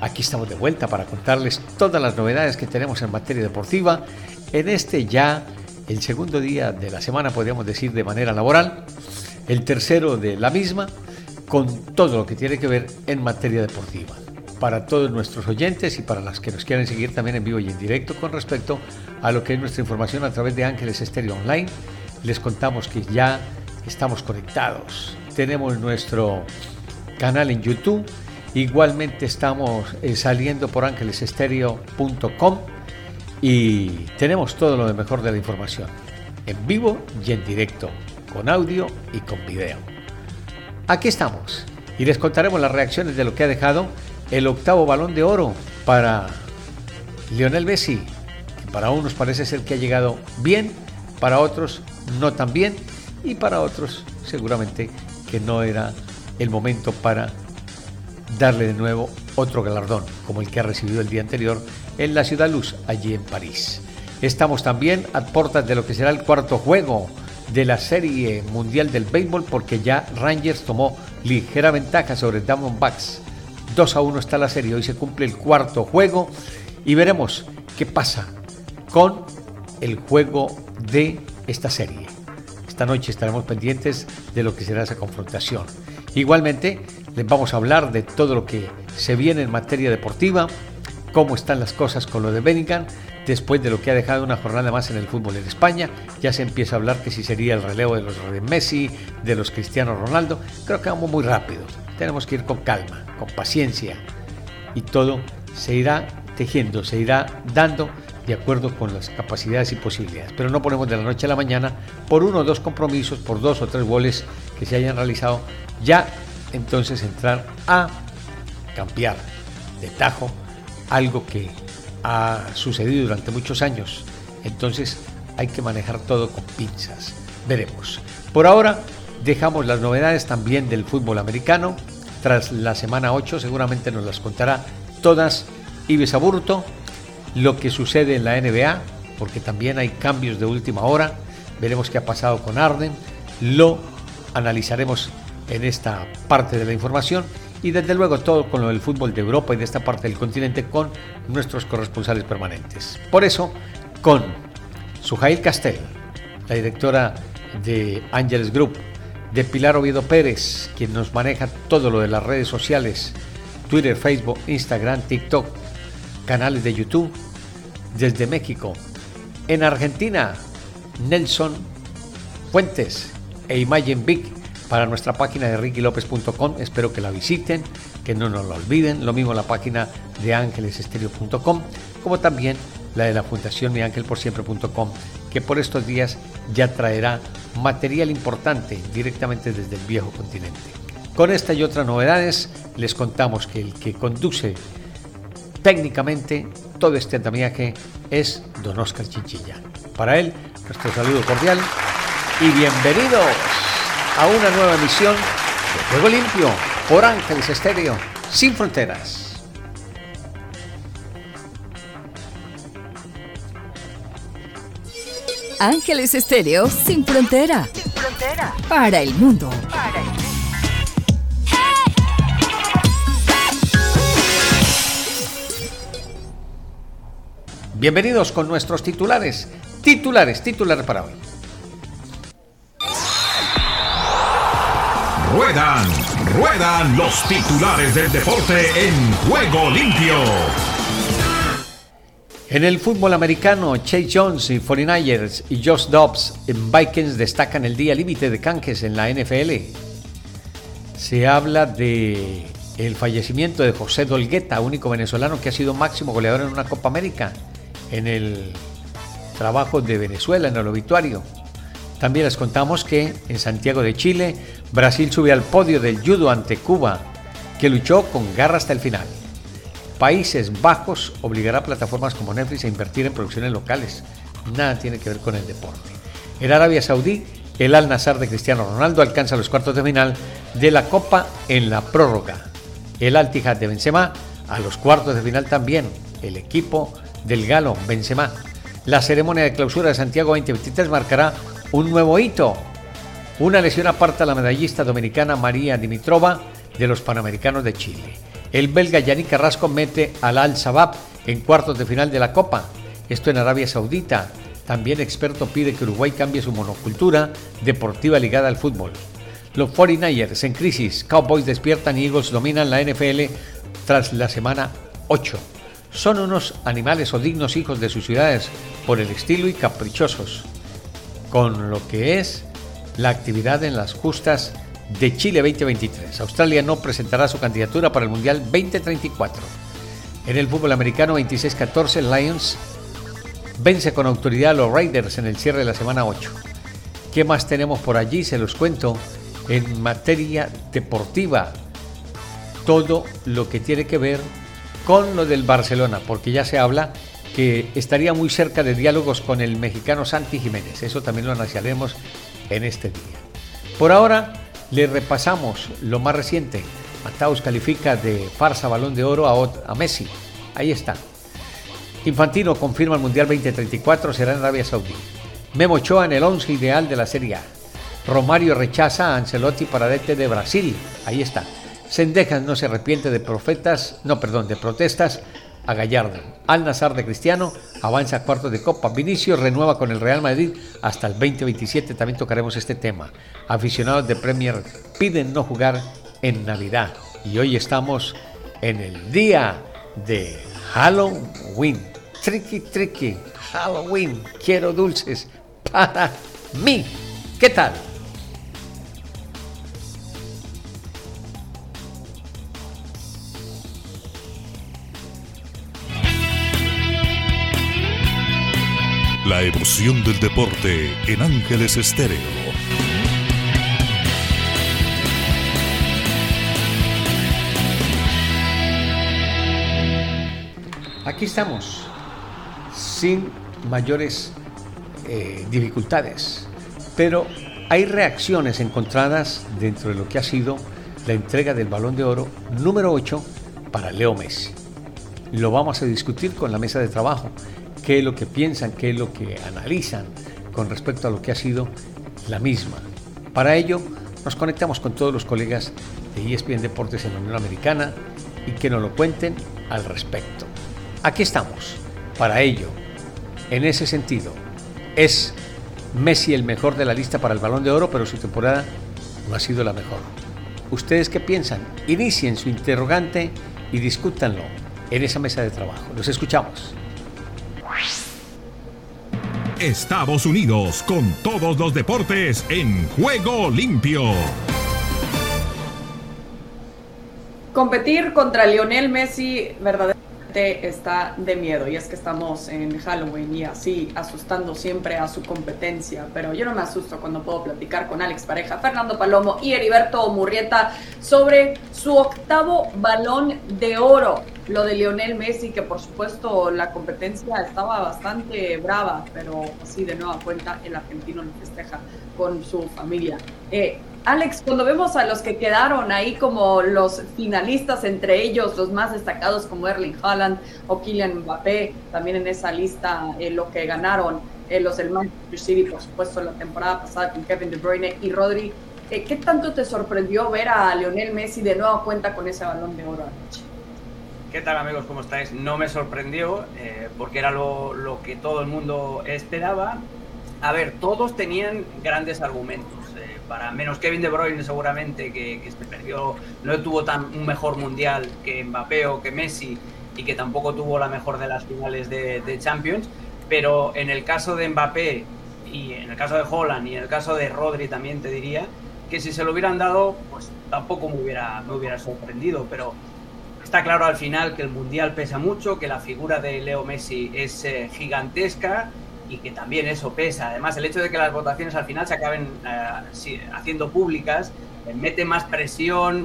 Aquí estamos de vuelta para contarles todas las novedades que tenemos en materia deportiva en este ya el segundo día de la semana, podríamos decir, de manera laboral, el tercero de la misma, con todo lo que tiene que ver en materia deportiva. Para todos nuestros oyentes y para las que nos quieran seguir también en vivo y en directo con respecto a lo que es nuestra información a través de Ángeles Estéreo Online, les contamos que ya estamos conectados. Tenemos nuestro canal en YouTube, igualmente estamos eh, saliendo por ángelesestéreo.com y tenemos todo lo de mejor de la información, en vivo y en directo, con audio y con video. Aquí estamos y les contaremos las reacciones de lo que ha dejado el octavo balón de oro para Lionel Messi, que para unos parece ser que ha llegado bien, para otros no tan bien y para otros seguramente que no era el momento para darle de nuevo otro galardón, como el que ha recibido el día anterior en la Ciudad Luz, allí en París. Estamos también a puertas de lo que será el cuarto juego de la Serie Mundial del Béisbol porque ya Rangers tomó ligera ventaja sobre Diamondbacks. 2 a 1 está la serie, hoy se cumple el cuarto juego y veremos qué pasa con el juego de esta serie. Esta noche estaremos pendientes de lo que será esa confrontación. Igualmente, les vamos a hablar de todo lo que se viene en materia deportiva, cómo están las cosas con lo de Bellingham después de lo que ha dejado una jornada más en el fútbol en España. Ya se empieza a hablar que si sería el relevo de los de Messi, de los Cristiano Ronaldo. Creo que vamos muy rápido. Tenemos que ir con calma, con paciencia y todo se irá tejiendo, se irá dando de acuerdo con las capacidades y posibilidades. Pero no ponemos de la noche a la mañana por uno o dos compromisos, por dos o tres goles que se hayan realizado, ya entonces entrar a cambiar de tajo algo que ha sucedido durante muchos años. Entonces hay que manejar todo con pinzas. Veremos. Por ahora dejamos las novedades también del fútbol americano. Tras la semana 8 seguramente nos las contará todas Ives Aburto. Lo que sucede en la NBA, porque también hay cambios de última hora. Veremos qué ha pasado con Arden. Lo analizaremos en esta parte de la información y desde luego todo con lo del fútbol de Europa y de esta parte del continente con nuestros corresponsales permanentes. Por eso, con Sujail Castel, la directora de Ángeles Group, de Pilar Oviedo Pérez, quien nos maneja todo lo de las redes sociales, Twitter, Facebook, Instagram, TikTok, canales de YouTube, desde México. En Argentina, Nelson Fuentes e Imagine Big para nuestra página de rickylopez.com. Espero que la visiten, que no nos la olviden. Lo mismo la página de ángelesestéreo.com, como también la de la Fundación miangelporsiempre.com, que por estos días ya traerá material importante directamente desde el viejo continente. Con esta y otras novedades les contamos que el que conduce técnicamente todo este andamiaje es don Oscar Chinchilla. Para él, nuestro saludo cordial y bienvenidos a una nueva emisión de Juego Limpio por Ángeles Estéreo, sin fronteras. Ángeles Estéreo sin frontera. Sin frontera. Para el mundo. Para el mundo. Bienvenidos con nuestros titulares. Titulares, titulares para hoy. Ruedan, ruedan los titulares del deporte en juego limpio. En el fútbol americano, Chase Jones y 49ers y Josh Dobbs en Vikings destacan el día límite de canjes en la NFL. Se habla de el fallecimiento de José Dolgueta, único venezolano que ha sido máximo goleador en una Copa América, en el trabajo de Venezuela, en el obituario. También les contamos que en Santiago de Chile, Brasil sube al podio del judo ante Cuba, que luchó con garra hasta el final. Países Bajos obligará a plataformas como Netflix a invertir en producciones locales. nada tiene que ver con el deporte. En Arabia Saudí, el Al Nazar de Cristiano Ronaldo alcanza los cuartos de final de la Copa en la prórroga. El Al Tijad de Benzema a los cuartos de final también. El equipo del Galo Benzema. La ceremonia de clausura de Santiago 2023 marcará un nuevo hito. Una lesión aparta a la medallista dominicana María Dimitrova de los Panamericanos de Chile. El belga Yannick Carrasco mete al Al Sabab en cuartos de final de la Copa. Esto en Arabia Saudita. También experto pide que Uruguay cambie su monocultura deportiva ligada al fútbol. Los 49ers en crisis. Cowboys despiertan y Eagles dominan la NFL tras la semana 8. Son unos animales o dignos hijos de sus ciudades por el estilo y caprichosos, con lo que es la actividad en las justas de Chile 2023. Australia no presentará su candidatura para el Mundial 2034. En el fútbol americano 26-14, Lions vence con autoridad a los Raiders en el cierre de la semana 8. ¿Qué más tenemos por allí? Se los cuento. En materia deportiva, todo lo que tiene que ver con lo del Barcelona, porque ya se habla que estaría muy cerca de diálogos con el mexicano Santi Jiménez. Eso también lo analizaremos en este día. Por ahora, le repasamos lo más reciente. Mataus califica de farsa balón de oro a, a Messi. Ahí está. Infantino confirma el Mundial 2034 será en Arabia Saudí. Memo Ochoa en el 11 ideal de la Serie A. Romario rechaza a Ancelotti para DT de Brasil. Ahí está. Sendejas no se arrepiente de profetas, no, perdón, de protestas a Gallardo. Al Nazar de Cristiano avanza a cuartos de Copa. Vinicio renueva con el Real Madrid hasta el 2027. También tocaremos este tema. Aficionados de Premier piden no jugar en Navidad. Y hoy estamos en el día de Halloween. Tricky, tricky. Halloween. Quiero dulces para mí. ¿Qué tal? La emoción del deporte en Ángeles Estéreo. Aquí estamos, sin mayores eh, dificultades, pero hay reacciones encontradas dentro de lo que ha sido la entrega del balón de oro número 8 para Leo Messi. Lo vamos a discutir con la mesa de trabajo qué es lo que piensan, qué es lo que analizan con respecto a lo que ha sido la misma. Para ello, nos conectamos con todos los colegas de ESPN Deportes en la Unión Americana y que nos lo cuenten al respecto. Aquí estamos, para ello. En ese sentido, es Messi el mejor de la lista para el balón de oro, pero su temporada no ha sido la mejor. ¿Ustedes qué piensan? Inicien su interrogante y discútanlo en esa mesa de trabajo. Los escuchamos. Estados Unidos con todos los deportes en juego limpio. Competir contra Lionel Messi verdaderamente está de miedo y es que estamos en Halloween y así asustando siempre a su competencia, pero yo no me asusto cuando puedo platicar con Alex Pareja, Fernando Palomo y Heriberto Murrieta sobre su octavo balón de oro lo de Lionel Messi, que por supuesto la competencia estaba bastante brava, pero así de nueva cuenta el argentino lo festeja con su familia. Eh, Alex, cuando vemos a los que quedaron ahí como los finalistas, entre ellos los más destacados como Erling Haaland o Kylian Mbappé, también en esa lista eh, lo que ganaron eh, los del Manchester City, por supuesto, la temporada pasada con Kevin De Bruyne y Rodri, ¿qué tanto te sorprendió ver a Lionel Messi de nueva cuenta con ese balón de oro anoche? ¿Qué tal amigos? ¿Cómo estáis? No me sorprendió eh, porque era lo, que todo el mundo esperaba. A ver, todos tenían grandes argumentos. Para menos Kevin De Bruyne seguramente que, que, se perdió, no tuvo tan un mejor mundial que Mbappé o que Messi y que tampoco tuvo la mejor de las finales de, de Champions. Pero en el caso de Mbappé y en el caso de Holland y en el caso de Rodri también te diría que si se lo hubieran dado, pues tampoco me hubiera, me hubiera sorprendido. Pero Está claro al final que el Mundial pesa mucho, que la figura de Leo Messi es eh, gigantesca y que también eso pesa. Además, el hecho de que las votaciones al final se acaben eh, haciendo públicas eh, mete más presión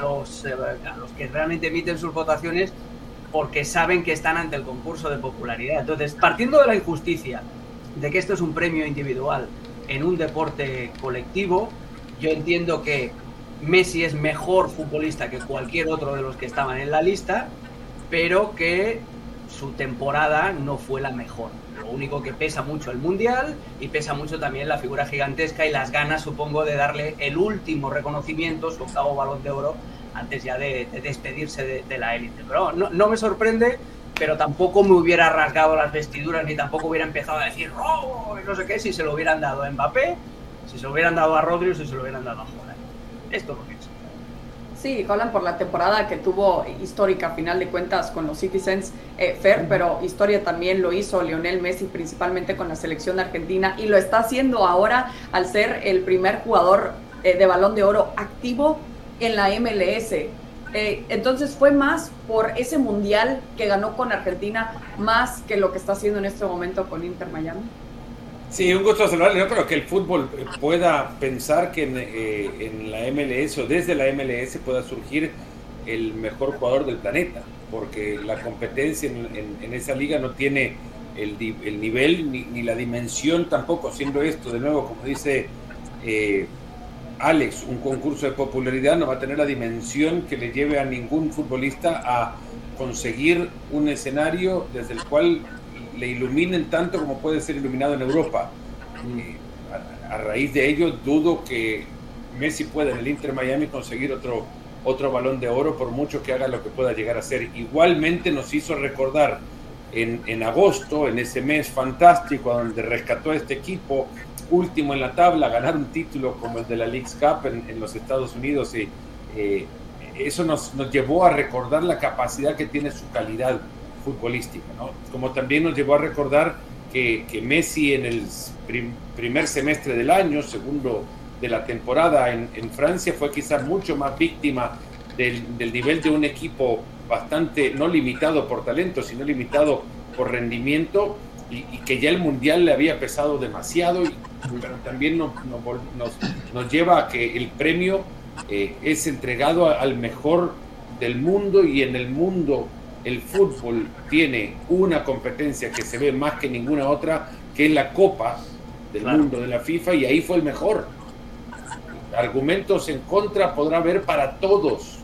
los, a, los, que realmente emiten sus votaciones porque saben que están ante el concurso de popularidad. Entonces, partiendo de la injusticia de que esto es un premio individual en un deporte colectivo, yo entiendo que Messi es mejor futbolista que cualquier otro de los que estaban en la lista, pero que su temporada no fue la mejor. Lo único que pesa mucho el Mundial y pesa mucho también la figura gigantesca y las ganas, supongo, de darle el último reconocimiento, su octavo balón de oro, antes ya de, despedirse de, la élite. Pero no, me sorprende, pero tampoco me hubiera rasgado las vestiduras ni tampoco hubiera empezado a decir ¡Oh! no sé qué si se lo hubieran dado a Mbappé, si se lo hubieran dado a Rodri o si se lo hubieran dado a Holland. Esto es lo que Sí, Holland por la temporada que tuvo histórica, a final de cuentas, con los Citizens, eh, Fer, pero historia también lo hizo Lionel Messi, principalmente con la selección argentina, y lo está haciendo ahora al ser el primer jugador eh, de balón de oro activo en la MLS. Eh, entonces fue más por ese mundial que ganó con Argentina, más que lo que está haciendo en este momento con Inter Miami. Sí, un gusto saludarle. Yo creo que el fútbol pueda pensar que en, eh, la MLS o desde la MLS pueda surgir el mejor jugador del planeta, porque la competencia en, esa liga no tiene el, nivel ni, la dimensión tampoco, siendo esto, de nuevo, como dice eh, Alex, un concurso de popularidad no va a tener la dimensión que le lleve a ningún futbolista a conseguir un escenario desde el cual le iluminen tanto como puede ser iluminado en Europa. a, raíz de ello, dudo que Messi pueda en el Inter Miami conseguir otro, otro balón de oro, por mucho que haga lo que pueda llegar a ser. Igualmente nos hizo recordar en, en agosto, en ese mes fantástico, donde rescató a este equipo, último en la tabla, ganar un título como el de la League Cup en, los Estados Unidos. Y, eh, eso nos, nos llevó a recordar la capacidad que tiene su calidad futbolística. Como también nos llevó a recordar que, Messi en el primer semestre del año, segundo de la temporada en, Francia, fue quizás mucho más víctima del, nivel de un equipo bastante, no limitado por talento, sino limitado por rendimiento, y, que ya el Mundial le había pesado demasiado, y, pero también nos, lleva a que el premio eh, es entregado al mejor del mundo y en el mundo el fútbol tiene una competencia que se ve más que ninguna otra, que es la Copa del Mundo de la FIFA, y ahí fue el mejor. Argumentos en contra podrá haber para todos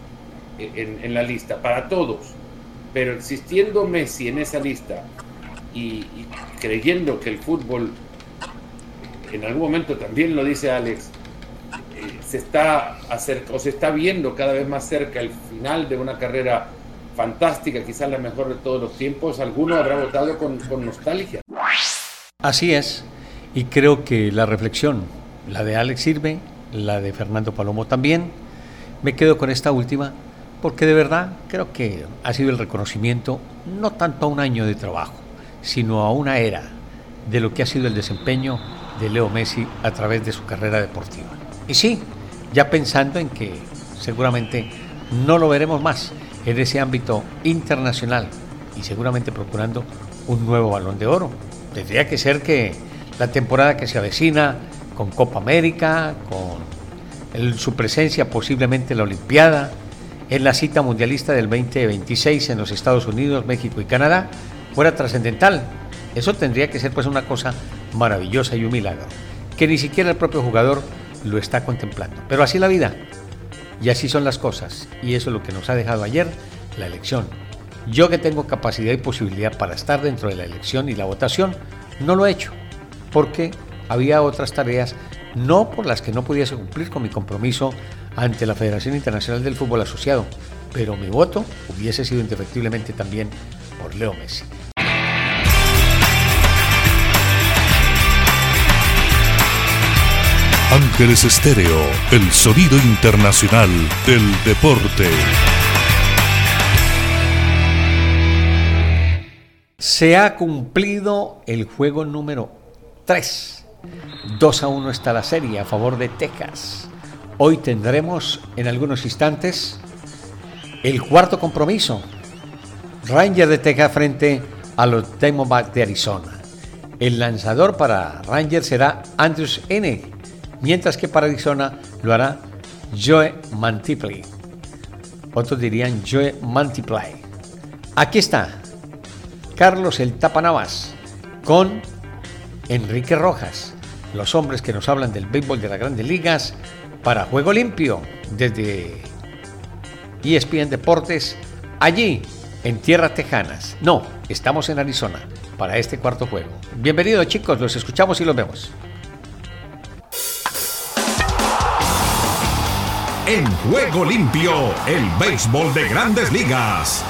en, la lista, para todos. Pero existiendo Messi en esa lista y, creyendo que el fútbol, en algún momento también lo dice Alex, eh, se está acerca, o se está viendo cada vez más cerca el final de una carrera fantástica, quizás la mejor de todos los tiempos, alguno habrá votado con, nostalgia. Así es, y creo que la reflexión, la de Alex sirve, la de Fernando Palomo también, me quedo con esta última, porque de verdad creo que ha sido el reconocimiento no tanto a un año de trabajo, sino a una era de lo que ha sido el desempeño de Leo Messi a través de su carrera deportiva. Y sí, ya pensando en que seguramente no lo veremos más, en ese ámbito internacional y seguramente procurando un nuevo balón de oro. Tendría que ser que la temporada que se avecina con Copa América, con su presencia posiblemente en la Olimpiada, en la cita mundialista del 2026 en los Estados Unidos, México y Canadá, fuera trascendental. Eso tendría que ser pues una cosa maravillosa y un milagro, que ni siquiera el propio jugador lo está contemplando. Pero así la vida, y así son las cosas. Y eso es lo que nos ha dejado ayer la elección. Yo que tengo capacidad y posibilidad para estar dentro de la elección y la votación, no lo he hecho. Porque había otras tareas, no por las que no pudiese cumplir con mi compromiso ante la Federación Internacional del Fútbol Asociado, pero mi voto hubiese sido indefectiblemente también por Leo Messi. Ángeles Estéreo, el sonido internacional del deporte. Se ha cumplido el juego número 3. 2 a 1 está la serie a favor de Texas. Hoy tendremos en algunos instantes el cuarto compromiso. Ranger de Texas frente a los Diamondbacks de Arizona. El lanzador para Ranger será Andrews N mientras que para Arizona lo hará Joe Mantiply. Otros dirían Joe Mantiply. Aquí está Carlos el Tapanavas con Enrique Rojas, los hombres que nos hablan del béisbol de las grandes ligas para Juego Limpio desde ESPN Deportes, allí en Tierras Tejanas. No, estamos en Arizona para este cuarto juego. Bienvenidos chicos, los escuchamos y los vemos. En Juego Limpio, el béisbol de grandes ligas.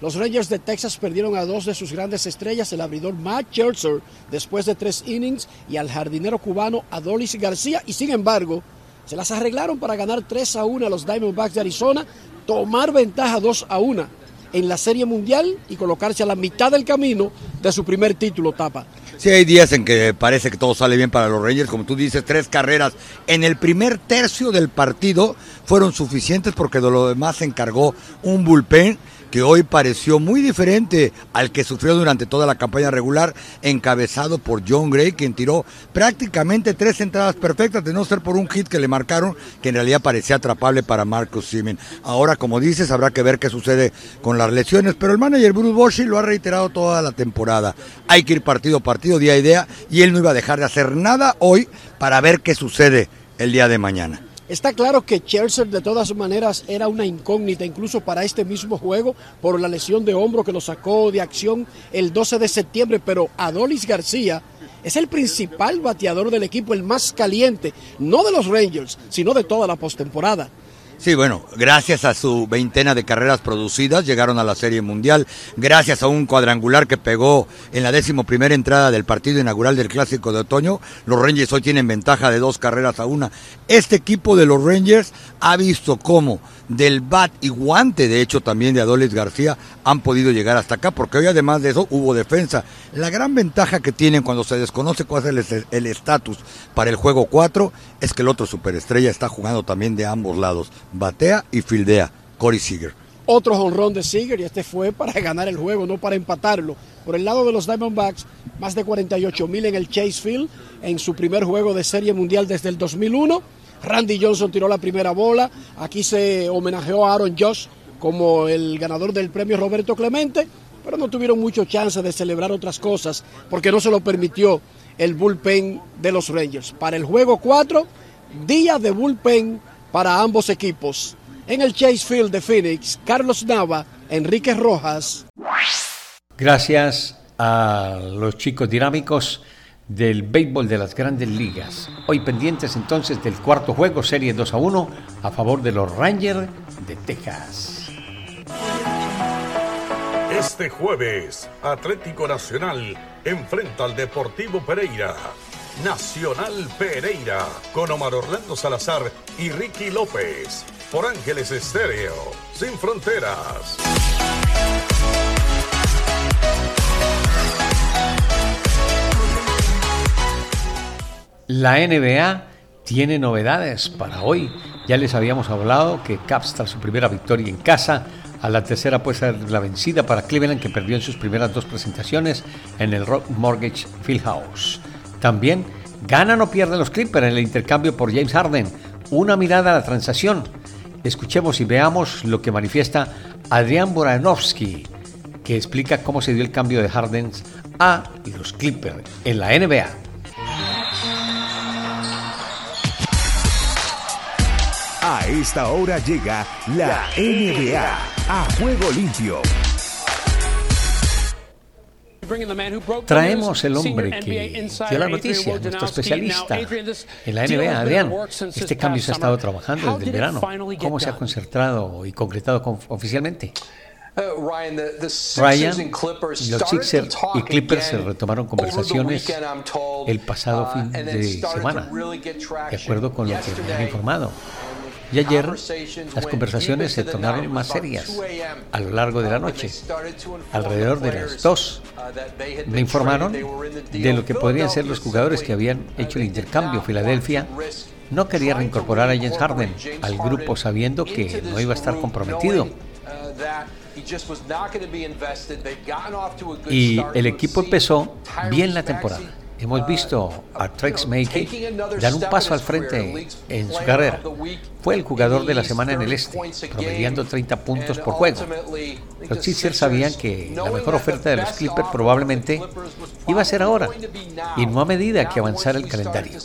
Los Rangers de Texas perdieron a dos de sus grandes estrellas, el abridor Matt Scherzer después de tres innings y al jardinero cubano Adolis García y sin embargo se las arreglaron para ganar 3 a 1 a los Diamondbacks de Arizona, tomar ventaja 2 a 1 en la Serie Mundial y colocarse a la mitad del camino de su primer título tapa. Sí, hay días en que parece que todo sale bien para los Rangers, como tú dices, tres carreras. En el primer tercio del partido fueron suficientes porque de lo demás se encargó un bullpen que hoy pareció muy diferente al que sufrió durante toda la campaña regular, encabezado por John Gray, quien tiró prácticamente tres entradas perfectas, de no ser por un hit que le marcaron, que en realidad parecía atrapable para Marcus Simen. Ahora, como dices, habrá que ver qué sucede con las lesiones, pero el manager Bruce Bochy lo ha reiterado toda la temporada. Hay que ir partido a partido, día a día, y él no iba a dejar de hacer nada hoy para ver qué sucede el día de mañana. Está claro que Chelsea de todas maneras era una incógnita incluso para este mismo juego por la lesión de hombro que lo sacó de acción el 12 de septiembre, pero Adolis García es el principal bateador del equipo, el más caliente, no de los Rangers, sino de toda la postemporada. Sí, bueno, gracias a su veintena de carreras producidas llegaron a la Serie Mundial, gracias a un cuadrangular que pegó en la décimo primera entrada del partido inaugural del Clásico de Otoño, los Rangers hoy tienen ventaja de dos carreras a una. Este equipo de los Rangers ha visto cómo del bat y guante, de hecho también de Adolis García, han podido llegar hasta acá, porque hoy además de eso hubo defensa. La gran ventaja que tienen cuando se desconoce cuál es el estatus para el juego 4 es que el otro superestrella está jugando también de ambos lados, batea y fildea, Corey Seager. Otro jonrón de Seager y este fue para ganar el juego, no para empatarlo. Por el lado de los Diamondbacks, más de 48 mil en el Chase Field en su primer juego de Serie Mundial desde el 2001 Randy Johnson tiró la primera bola. Aquí se homenajeó a Aaron Josh como el ganador del premio Roberto Clemente, pero no tuvieron mucho chance de celebrar otras cosas porque no se lo permitió el bullpen de los Rangers. Para el juego 4, día de bullpen para ambos equipos. En el Chase Field de Phoenix, Carlos Nava, Enrique Rojas. Gracias a los chicos dinámicos del béisbol de las grandes ligas. Hoy pendientes entonces del cuarto juego, serie 2 a 1, a favor de los Rangers de Texas. Este jueves, Atlético Nacional enfrenta al Deportivo Pereira. Nacional Pereira, con Omar Orlando Salazar y Ricky López, por Ángeles Estéreo, sin fronteras. La NBA tiene novedades para hoy. Ya les habíamos hablado que Caps tras su primera victoria en casa, a la tercera puede ser la vencida para Cleveland que perdió en sus primeras dos presentaciones en el Rock Mortgage Fieldhouse. También ganan o pierden los Clippers en el intercambio por James Harden. Una mirada a la transacción. Escuchemos y veamos lo que manifiesta Adrián Boranovsky, que explica cómo se dio el cambio de Harden a los Clippers en la NBA. A esta hora llega la NBA a juego limpio. Traemos el hombre que dio la noticia, nuestro especialista en la NBA, Adrián. Este cambio se ha estado trabajando desde el verano. ¿Cómo se ha concentrado y concretado oficialmente? Uh, Ryan, los Sixers y Clippers se retomaron conversaciones el pasado uh, fin de semana, de acuerdo con lo que me han informado. Y ayer las conversaciones se tornaron más serias a lo largo de la noche. Alrededor de las 2 me informaron de lo que podrían ser los jugadores que habían hecho el intercambio. Filadelfia no quería reincorporar a James Harden al grupo sabiendo que no iba a estar comprometido. Y el equipo empezó bien la temporada hemos visto a Trex Mackey dar un paso al frente en su carrera. Fue el jugador de la semana en el este, promediando 30 puntos por juego. Los Sixers sabían que la mejor oferta de los Clippers probablemente iba a ser ahora, y no a medida que avanzara el calendario.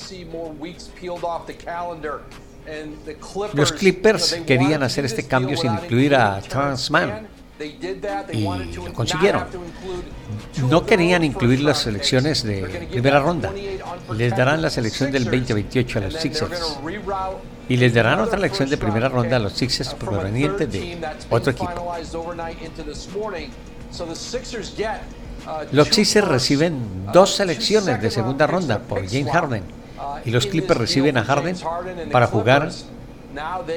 Los Clippers querían hacer este cambio sin incluir a Transman y lo consiguieron. No querían incluir las selecciones de primera ronda. Les darán la selección del 2028 a los Sixers. Y les darán otra elección de primera ronda a los Sixers provenientes de otro equipo. Los Sixers reciben dos selecciones de segunda ronda por James Harden y los Clippers reciben a Harden para jugar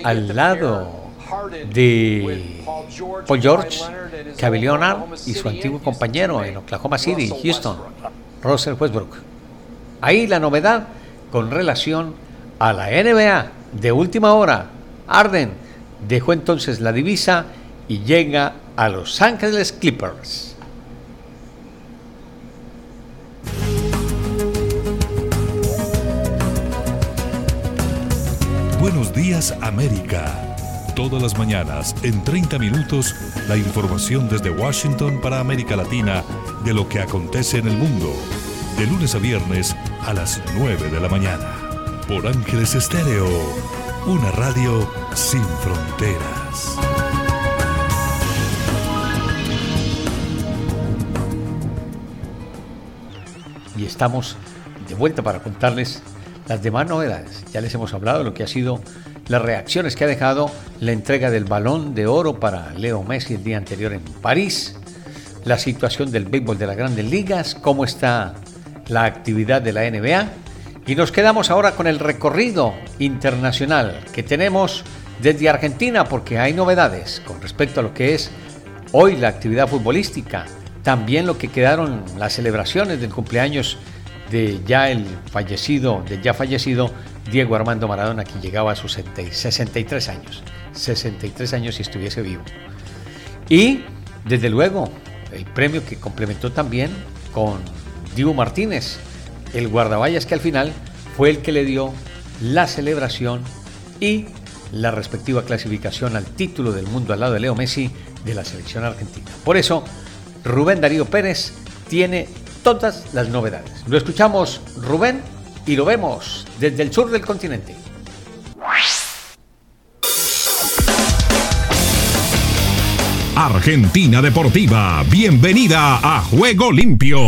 al lado de Paul George, Kevin Leonard y su antiguo compañero en Oklahoma City, Houston, Russell Westbrook. Ahí la novedad con relación a la NBA de última hora. Arden dejó entonces la divisa y llega a Los Ángeles Clippers. Buenos días América todas las mañanas, en 30 minutos, la información desde Washington para América Latina de lo que acontece en el mundo. De lunes a viernes a las 9 de la mañana. Por Ángeles Estéreo, una radio sin fronteras. Y estamos de vuelta para contarles las demás novedades. Ya les hemos hablado de lo que ha sido las reacciones que ha dejado la entrega del balón de oro para Leo Messi el día anterior en París, la situación del béisbol de las grandes ligas, cómo está la actividad de la NBA y nos quedamos ahora con el recorrido internacional que tenemos desde Argentina porque hay novedades con respecto a lo que es hoy la actividad futbolística, también lo que quedaron las celebraciones del cumpleaños de ya el fallecido, de ya fallecido Diego Armando Maradona, que llegaba a sus 63 años. 63 años si estuviese vivo. Y, desde luego, el premio que complementó también con Diego Martínez, el guardaballas que al final fue el que le dio la celebración y la respectiva clasificación al título del mundo al lado de Leo Messi de la selección argentina. Por eso, Rubén Darío Pérez tiene todas las novedades. Lo escuchamos, Rubén, y lo vemos desde el sur del continente. Argentina Deportiva, bienvenida a Juego Limpio.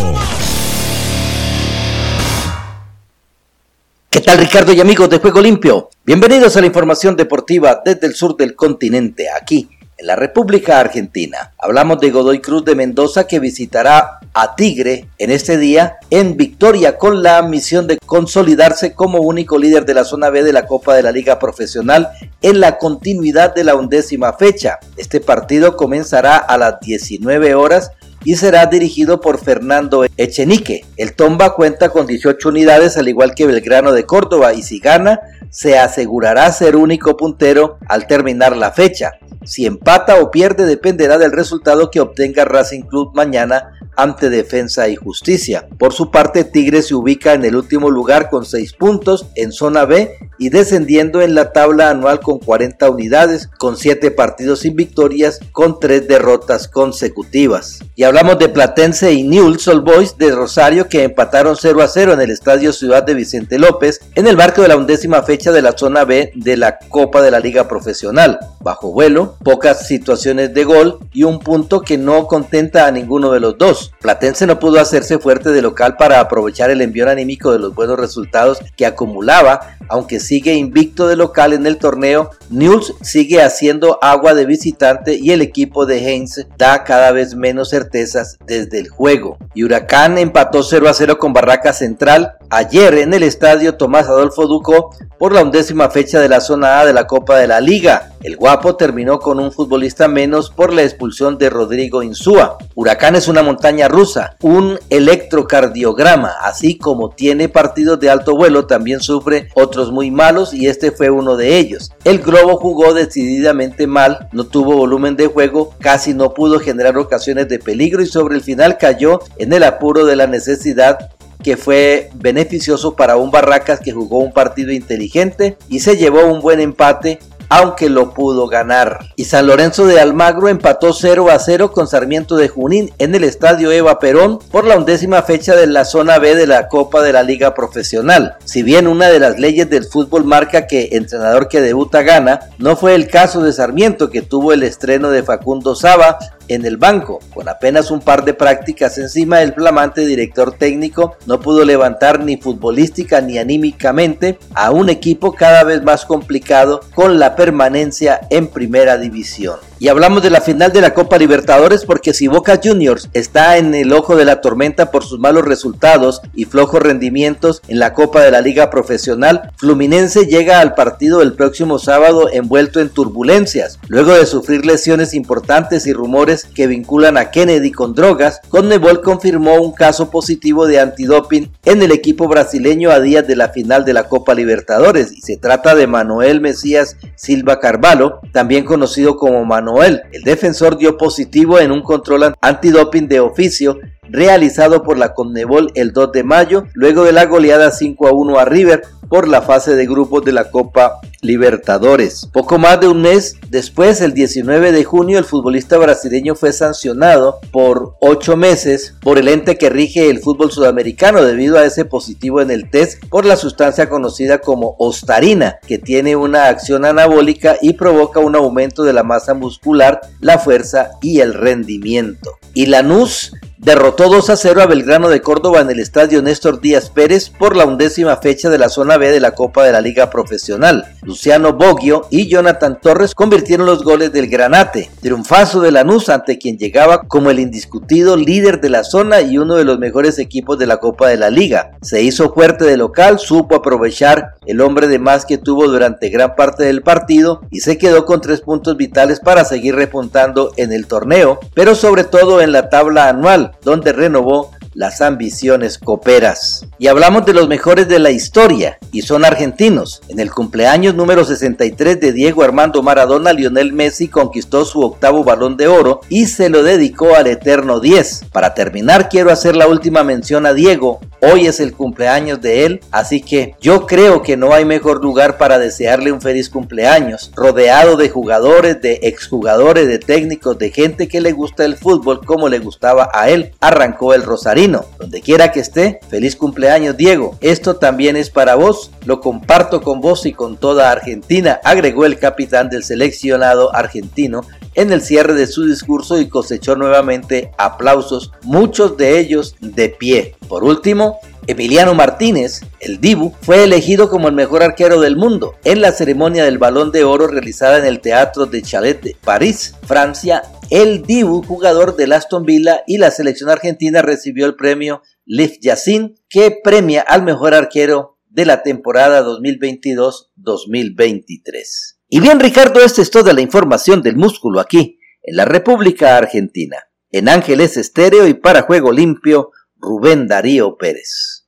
¿Qué tal Ricardo y amigos de Juego Limpio? Bienvenidos a la información deportiva desde el sur del continente, aquí en la República Argentina. Hablamos de Godoy Cruz de Mendoza que visitará a Tigre en este día en victoria con la misión de consolidarse como único líder de la zona B de la Copa de la Liga Profesional en la continuidad de la undécima fecha. Este partido comenzará a las 19 horas y será dirigido por Fernando Echenique. El Tomba cuenta con 18 unidades al igual que Belgrano de Córdoba y si gana se asegurará ser único puntero al terminar la fecha. Si empata o pierde dependerá del resultado que obtenga Racing Club mañana ante Defensa y Justicia. Por su parte, Tigre se ubica en el último lugar con 6 puntos en zona B y descendiendo en la tabla anual con 40 unidades, con 7 partidos sin victorias, con 3 derrotas consecutivas. Y hablamos de Platense y Newell's Old Boys de Rosario que empataron 0 a 0 en el Estadio Ciudad de Vicente López en el marco de la undécima fecha de la zona B de la Copa de la Liga Profesional. Bajo vuelo, pocas situaciones de gol y un punto que no contenta a ninguno de los dos. Platense no pudo hacerse fuerte de local para aprovechar el envío anímico de los buenos resultados que acumulaba, aunque sigue invicto de local en el torneo. News sigue haciendo agua de visitante y el equipo de Heinz da cada vez menos certezas desde el juego. Y Huracán empató 0 a 0 con Barraca Central ayer en el estadio Tomás Adolfo Duco por la undécima fecha de la zona A de la Copa de la Liga. El Guapo terminó con un futbolista menos por la expulsión de Rodrigo Insúa. Huracán es una montaña rusa, un electrocardiograma, así como tiene partidos de alto vuelo, también sufre otros muy malos y este fue uno de ellos. El Globo jugó decididamente mal, no tuvo volumen de juego, casi no pudo generar ocasiones de peligro y sobre el final cayó en el apuro de la necesidad que fue beneficioso para un Barracas que jugó un partido inteligente y se llevó un buen empate aunque lo pudo ganar. Y San Lorenzo de Almagro empató 0 a 0 con Sarmiento de Junín en el estadio Eva Perón por la undécima fecha de la zona B de la Copa de la Liga Profesional. Si bien una de las leyes del fútbol marca que entrenador que debuta gana, no fue el caso de Sarmiento que tuvo el estreno de Facundo Saba en el banco. Con apenas un par de prácticas encima, el flamante director técnico no pudo levantar ni futbolística ni anímicamente a un equipo cada vez más complicado con la permanencia en primera división. Y hablamos de la final de la Copa Libertadores porque si Boca Juniors está en el ojo de la tormenta por sus malos resultados y flojos rendimientos en la Copa de la Liga Profesional, Fluminense llega al partido el próximo sábado envuelto en turbulencias. Luego de sufrir lesiones importantes y rumores que vinculan a Kennedy con drogas, Conmebol confirmó un caso positivo de antidoping en el equipo brasileño a días de la final de la Copa Libertadores y se trata de Manuel Mesías Silva Carvalho, también conocido como Manuel. El defensor dio positivo en un control antidoping de oficio realizado por la Conmebol el 2 de mayo, luego de la goleada 5 a 1 a River por la fase de grupos de la Copa Libertadores. Poco más de un mes después, el 19 de junio, el futbolista brasileño fue sancionado por ocho meses por el ente que rige el fútbol sudamericano debido a ese positivo en el test por la sustancia conocida como ostarina, que tiene una acción anabólica y provoca un aumento de la masa muscular, la fuerza y el rendimiento. Y Lanús derrotó 2 a 0 a Belgrano de Córdoba en el estadio Néstor Díaz Pérez por la undécima fecha de la zona B de la Copa de la Liga Profesional. Luciano Boggio y Jonathan Torres convirtieron los goles del Granate. Triunfazo de Lanús ante quien llegaba como el indiscutido líder de la zona y uno de los mejores equipos de la Copa de la Liga. Se hizo fuerte de local, supo aprovechar el hombre de más que tuvo durante gran parte del partido y se quedó con tres puntos vitales para seguir repuntando en el torneo, pero sobre todo en la tabla anual donde renovó las ambiciones coperas. Y hablamos de los mejores de la historia, y son argentinos. En el cumpleaños número 63 de Diego Armando Maradona, Lionel Messi conquistó su octavo balón de oro y se lo dedicó al eterno 10. Para terminar, quiero hacer la última mención a Diego. Hoy es el cumpleaños de él, así que yo creo que no hay mejor lugar para desearle un feliz cumpleaños, rodeado de jugadores, de exjugadores, de técnicos, de gente que le gusta el fútbol como le gustaba a él. Arrancó el Rosario donde quiera que esté, feliz cumpleaños Diego. Esto también es para vos, lo comparto con vos y con toda Argentina, agregó el capitán del seleccionado argentino en el cierre de su discurso y cosechó nuevamente aplausos, muchos de ellos de pie. Por último, Emiliano Martínez, el Dibu, fue elegido como el mejor arquero del mundo en la ceremonia del Balón de Oro realizada en el Teatro de Chalet de París, Francia, el Dibu, jugador del Aston Villa y la selección argentina recibió el premio Leif Yassin, que premia al mejor arquero de la temporada 2022-2023. Y bien, Ricardo, esta es toda la información del músculo aquí, en la República Argentina. En Ángeles Estéreo y para Juego Limpio, Rubén Darío Pérez.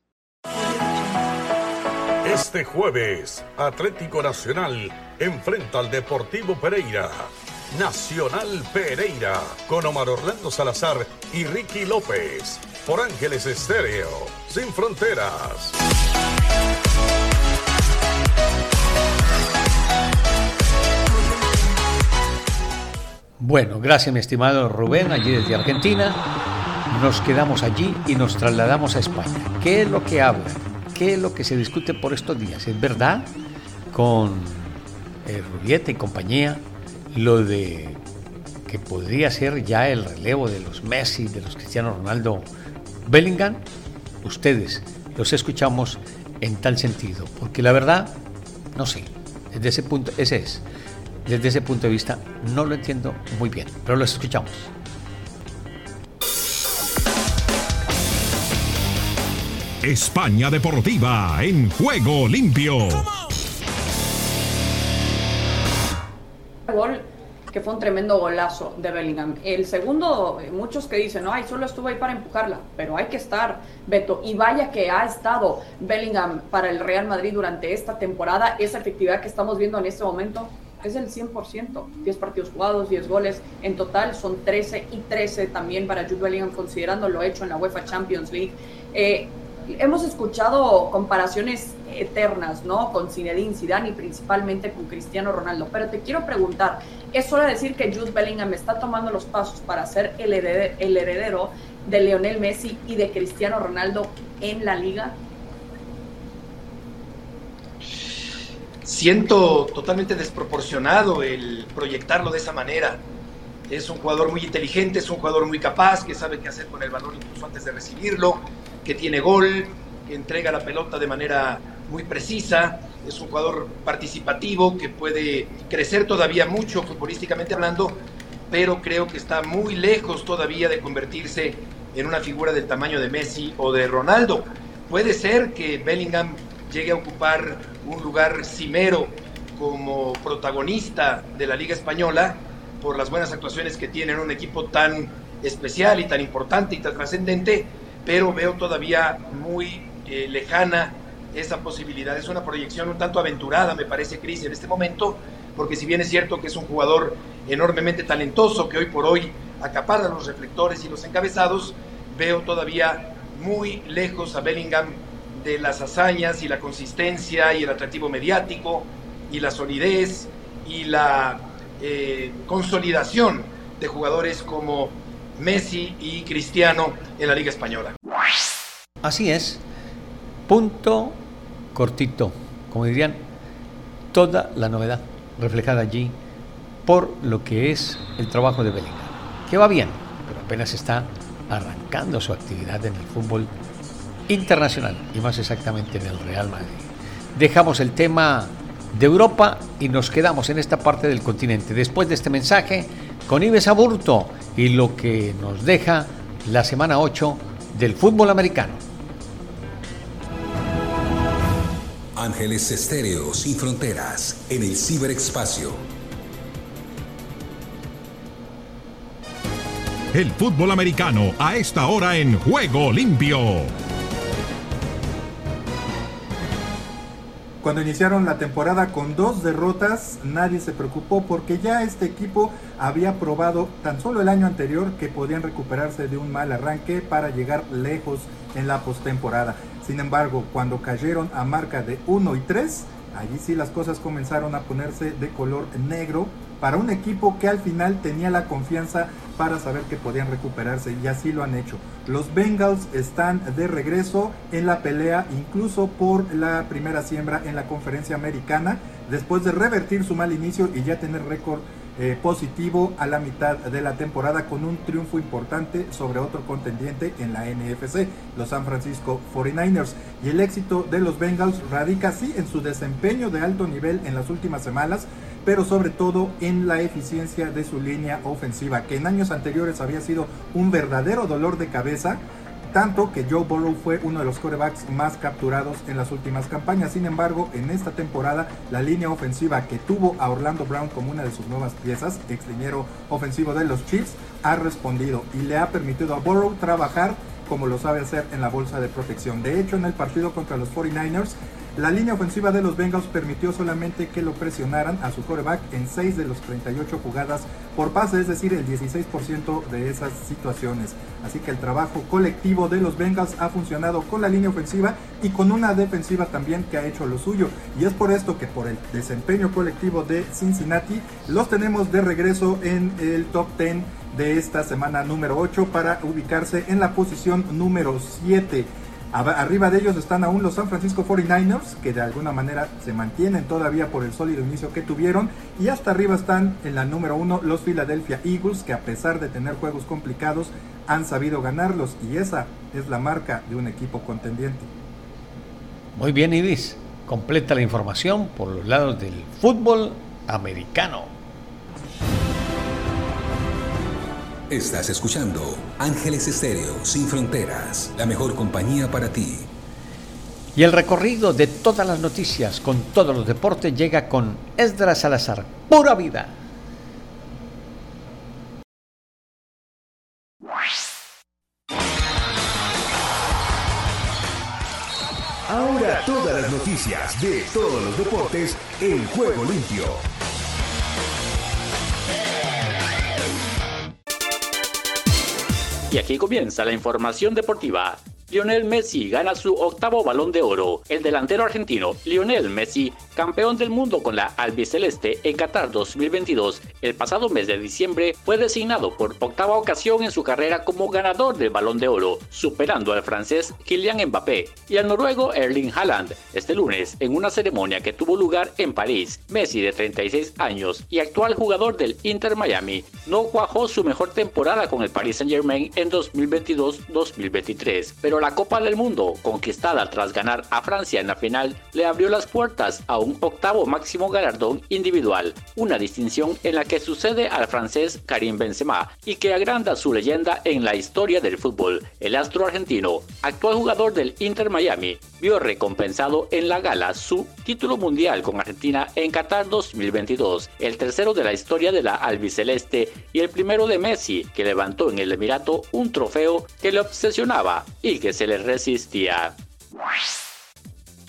Este jueves, Atlético Nacional enfrenta al Deportivo Pereira Nacional Pereira, con Omar Orlando Salazar y Ricky López, por Ángeles Estéreo, sin fronteras. Bueno, gracias mi estimado Rubén, allí desde Argentina. Nos quedamos allí y nos trasladamos a España. ¿Qué es lo que habla? ¿Qué es lo que se discute por estos días? ¿Es verdad? Con eh, Rubieta y compañía lo de que podría ser ya el relevo de los Messi, de los Cristiano Ronaldo, Bellingham, ustedes los escuchamos en tal sentido, porque la verdad, no sé, desde ese punto, ese es, desde ese punto de vista no lo entiendo muy bien, pero los escuchamos. España Deportiva en juego limpio. gol que fue un tremendo golazo de Bellingham. El segundo, muchos que dicen, no, ay, solo estuvo ahí para empujarla, pero hay que estar, Beto. Y vaya que ha estado Bellingham para el Real Madrid durante esta temporada. Esa efectividad que estamos viendo en este momento es el 100%. 10 partidos jugados, 10 goles. En total son 13 y 13 también para Jude Bellingham, considerando lo hecho en la UEFA Champions League. Eh, hemos escuchado comparaciones eternas, ¿no? Con Zinedine Zidane y principalmente con Cristiano Ronaldo. Pero te quiero preguntar, ¿es hora de decir que Jude Bellingham está tomando los pasos para ser el heredero de Lionel Messi y de Cristiano Ronaldo en la liga? Siento totalmente desproporcionado el proyectarlo de esa manera. Es un jugador muy inteligente, es un jugador muy capaz, que sabe qué hacer con el balón incluso antes de recibirlo, que tiene gol, que entrega la pelota de manera muy precisa, es un jugador participativo que puede crecer todavía mucho futbolísticamente hablando, pero creo que está muy lejos todavía de convertirse en una figura del tamaño de Messi o de Ronaldo. Puede ser que Bellingham llegue a ocupar un lugar cimero como protagonista de la Liga Española por las buenas actuaciones que tiene en un equipo tan especial y tan importante y tan trascendente, pero veo todavía muy eh, lejana esa posibilidad. Es una proyección un tanto aventurada, me parece, Cris, en este momento, porque si bien es cierto que es un jugador enormemente talentoso, que hoy por hoy acapara los reflectores y los encabezados, veo todavía muy lejos a Bellingham de las hazañas y la consistencia y el atractivo mediático y la solidez y la eh, consolidación de jugadores como Messi y Cristiano en la Liga Española. Así es, punto cortito, como dirían, toda la novedad reflejada allí por lo que es el trabajo de Bellingham, que va bien, pero apenas está arrancando su actividad en el fútbol internacional y más exactamente en el Real Madrid. Dejamos el tema de Europa y nos quedamos en esta parte del continente. Después de este mensaje con Ives Aburto y lo que nos deja la semana 8 del fútbol americano. Ángeles Estéreo sin fronteras en el ciberespacio. El fútbol americano a esta hora en Juego Limpio. Cuando iniciaron la temporada con dos derrotas, nadie se preocupó porque ya este equipo había probado tan solo el año anterior que podían recuperarse de un mal arranque para llegar lejos en la postemporada. Sin embargo, cuando cayeron a marca de 1 y 3, allí sí las cosas comenzaron a ponerse de color negro para un equipo que al final tenía la confianza para saber que podían recuperarse y así lo han hecho. Los Bengals están de regreso en la pelea incluso por la primera siembra en la conferencia americana después de revertir su mal inicio y ya tener récord eh, positivo a la mitad de la temporada con un triunfo importante sobre otro contendiente en la NFC, los San Francisco 49ers. Y el éxito de los Bengals radica sí en su desempeño de alto nivel en las últimas semanas, pero sobre todo en la eficiencia de su línea ofensiva, que en años anteriores había sido un verdadero dolor de cabeza, tanto que Joe Burrow fue uno de los corebacks más capturados en las últimas campañas. Sin embargo, en esta temporada, la línea ofensiva que tuvo a Orlando Brown como una de sus nuevas piezas, ex ofensivo de los Chiefs, ha respondido y le ha permitido a Burrow trabajar como lo sabe hacer en la bolsa de protección. De hecho, en el partido contra los 49ers, la línea ofensiva de los Bengals permitió solamente que lo presionaran a su coreback en 6 de los 38 jugadas por pase, es decir, el 16% de esas situaciones. Así que el trabajo colectivo de los Bengals ha funcionado con la línea ofensiva y con una defensiva también que ha hecho lo suyo. Y es por esto que por el desempeño colectivo de Cincinnati los tenemos de regreso en el top 10 de esta semana número 8 para ubicarse en la posición número 7. Arriba de ellos están aún los San Francisco 49ers, que de alguna manera se mantienen todavía por el sólido inicio que tuvieron. Y hasta arriba están en la número uno los Philadelphia Eagles, que a pesar de tener juegos complicados, han sabido ganarlos. Y esa es la marca de un equipo contendiente. Muy bien, Ibis. Completa la información por los lados del fútbol americano. Estás escuchando Ángeles Estéreo Sin Fronteras, la mejor compañía para ti. Y el recorrido de todas las noticias con todos los deportes llega con Esdras Salazar, pura vida. Ahora todas las noticias de todos los deportes en juego limpio. Y aquí comienza la información deportiva Lionel Messi gana su octavo balón de oro. El delantero argentino Lionel Messi, campeón del mundo con la albiceleste en Qatar 2022, el pasado mes de diciembre fue designado por octava ocasión en su carrera como ganador del balón de oro, superando al francés Kylian Mbappé y al noruego Erling Haaland este lunes en una ceremonia que tuvo lugar en París. Messi, de 36 años y actual jugador del Inter Miami, no cuajó su mejor temporada con el Paris Saint Germain en 2022-2023, pero la Copa del Mundo, conquistada tras ganar a Francia en la final, le abrió las puertas a un octavo máximo galardón individual, una distinción en la que sucede al francés Karim Benzema y que agranda su leyenda en la historia del fútbol. El astro argentino, actual jugador del Inter Miami, vio recompensado en la gala su título mundial con Argentina en Qatar 2022, el tercero de la historia de la albiceleste y el primero de Messi, que levantó en el Emirato un trofeo que le obsesionaba y que se le resistía.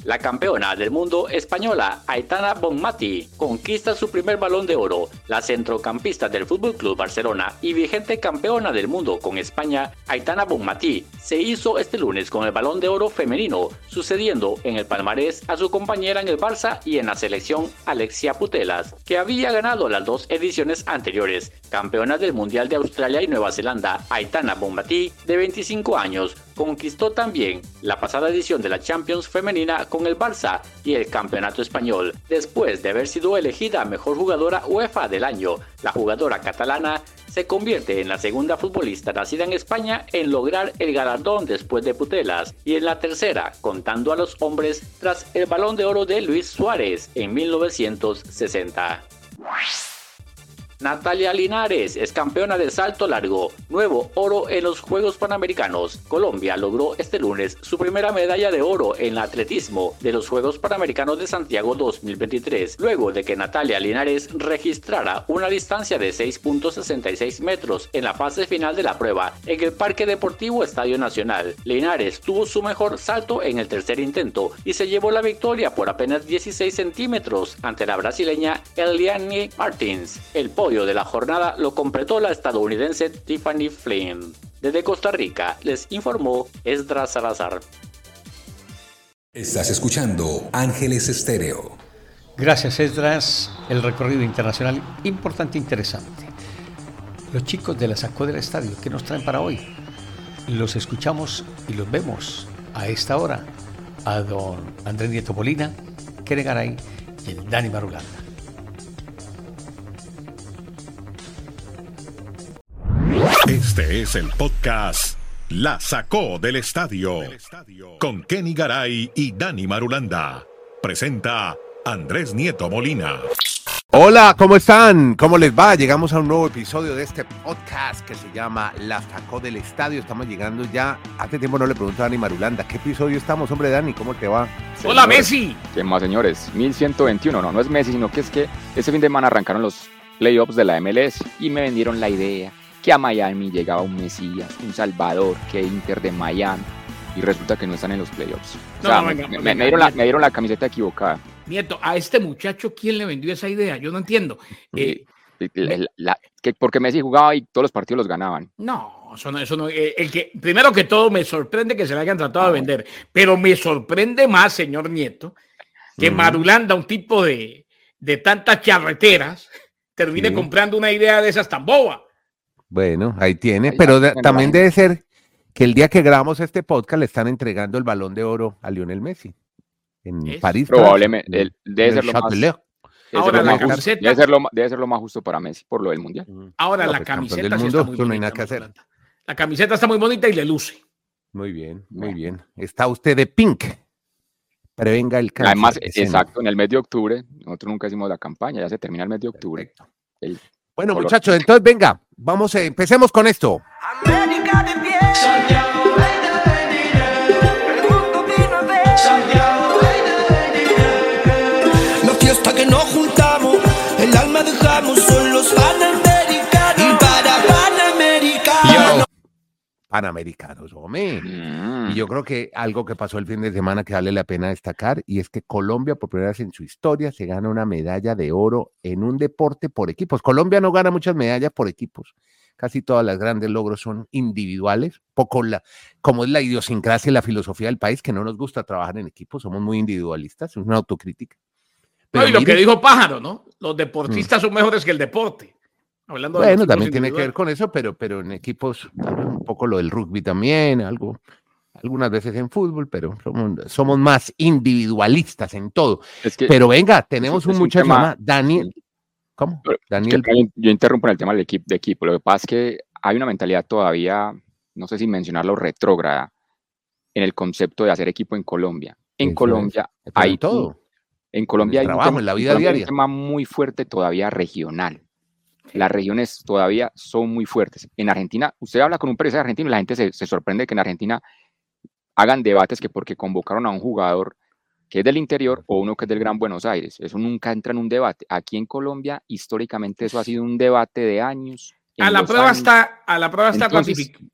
La campeona del mundo española Aitana Bonmati conquista su primer balón de oro. La centrocampista del FC Barcelona y vigente campeona del mundo con España, Aitana Bonmati, se hizo este lunes con el balón de oro femenino, sucediendo en el palmarés a su compañera en el Barça y en la selección Alexia Putelas, que había ganado las dos ediciones anteriores. Campeona del Mundial de Australia y Nueva Zelanda, Aitana Bonmati, de 25 años, conquistó también la pasada edición de la Champions femenina con el Barça y el Campeonato Español, después de haber sido elegida mejor jugadora UEFA del año. La jugadora catalana se convierte en la segunda futbolista nacida en España en lograr el galardón después de Putelas y en la tercera, contando a los hombres, tras el balón de oro de Luis Suárez en 1960. Natalia Linares es campeona de salto largo, nuevo oro en los Juegos Panamericanos. Colombia logró este lunes su primera medalla de oro en atletismo de los Juegos Panamericanos de Santiago 2023, luego de que Natalia Linares registrara una distancia de 6.66 metros en la fase final de la prueba en el Parque Deportivo Estadio Nacional. Linares tuvo su mejor salto en el tercer intento y se llevó la victoria por apenas 16 centímetros ante la brasileña Eliane Martins. El de la jornada lo completó la estadounidense Tiffany Flynn. Desde Costa Rica les informó Esdras Salazar. Estás escuchando Ángeles Estéreo. Gracias Esdras, el recorrido internacional importante e interesante. Los chicos de la Sacó del Estadio, ¿qué nos traen para hoy? Los escuchamos y los vemos a esta hora a don Andrés Nieto Molina, Keren Garay y el Dani Marulanda. Este es el podcast La Sacó del Estadio con Kenny Garay y Dani Marulanda. Presenta Andrés Nieto Molina. Hola, ¿cómo están? ¿Cómo les va? Llegamos a un nuevo episodio de este podcast que se llama La Sacó del Estadio. Estamos llegando ya. Hace tiempo no le pregunto a Dani Marulanda, ¿qué episodio estamos, hombre Dani? ¿Cómo te va? Hola, Messi. ¿Qué más, señores? 1121. No, no es Messi, sino que es que ese fin de semana arrancaron los playoffs de la MLS y me vendieron la idea que a Miami llegaba un Mesías, un Salvador, que Inter de Miami, y resulta que no están en los playoffs. O sea, me, dieron la, me, dieron la, camiseta equivocada. Nieto, a este muchacho, ¿quién le vendió esa idea? Yo no entiendo. Eh, que porque Messi jugaba y todos los partidos los ganaban. No, eso no, eso no. Eh, el que, primero que todo, me sorprende que se le hayan tratado de vender, pero me sorprende más, señor Nieto, que Marulanda, un tipo de, de tantas charreteras, termine comprando una idea de esas tan boba. Bueno, ahí tiene, pero también debe ser que el día que grabamos este podcast le están entregando el balón de oro a Lionel Messi en París. Probablemente, debe, ser lo más, Ahora, la camiseta, debe, ser lo, debe ser lo más justo para Messi por lo del mundial. Ahora, la pues, camiseta del mundo, está muy bonita, no hay nada que hacer. La camiseta está muy bonita y le luce. Muy bien, muy bien. Está usted de pink. Prevenga el cáncer. Además, exacto, en el mes de octubre, nosotros nunca hicimos la campaña, ya se termina el mes de octubre. bueno, muchachos, entonces venga, Vamos, eh, empecemos con esto. América de pie. La fiesta que nos juntamos, el alma dejamos, son Panamericanos, hombre. Mm. Y yo creo que algo que pasó el fin de semana que vale la pena destacar y es que Colombia por primera vez en su historia se gana una medalla de oro en un deporte por equipos. Colombia no gana muchas medallas por equipos, casi todas las grandes logros son individuales, poco la, como es la idiosincrasia y la filosofía del país, que no nos gusta trabajar en equipo, somos muy individualistas, es una autocrítica. Pero y lo que dijo Pájaro, ¿no? Los deportistas son mejores que el deporte. Hablando bueno, de también tiene que ver con eso, pero, pero en equipos, un poco lo del rugby también, algo, algunas veces en fútbol, pero somos, más individualistas en todo. pero venga, tenemos un muchacho llamado Daniel. ¿Cómo? Daniel. yo interrumpo en el tema del equipo, de equipo. Lo que pasa es que hay una mentalidad todavía, no sé si mencionarlo, retrógrada en el concepto de hacer equipo en Colombia. En Colombia hay todo. En Colombia hay trabajo, en la vida diaria. un tema muy fuerte todavía regional. Las regiones todavía son muy fuertes. En Argentina, usted habla con un periodista argentino y la gente se, se sorprende que en Argentina hagan debates que porque convocaron a un jugador que es del interior o uno que es del Gran Buenos Aires. Eso nunca entra en un debate. Aquí en Colombia, históricamente, eso ha sido un debate de años. A la, prueba está, a la prueba está,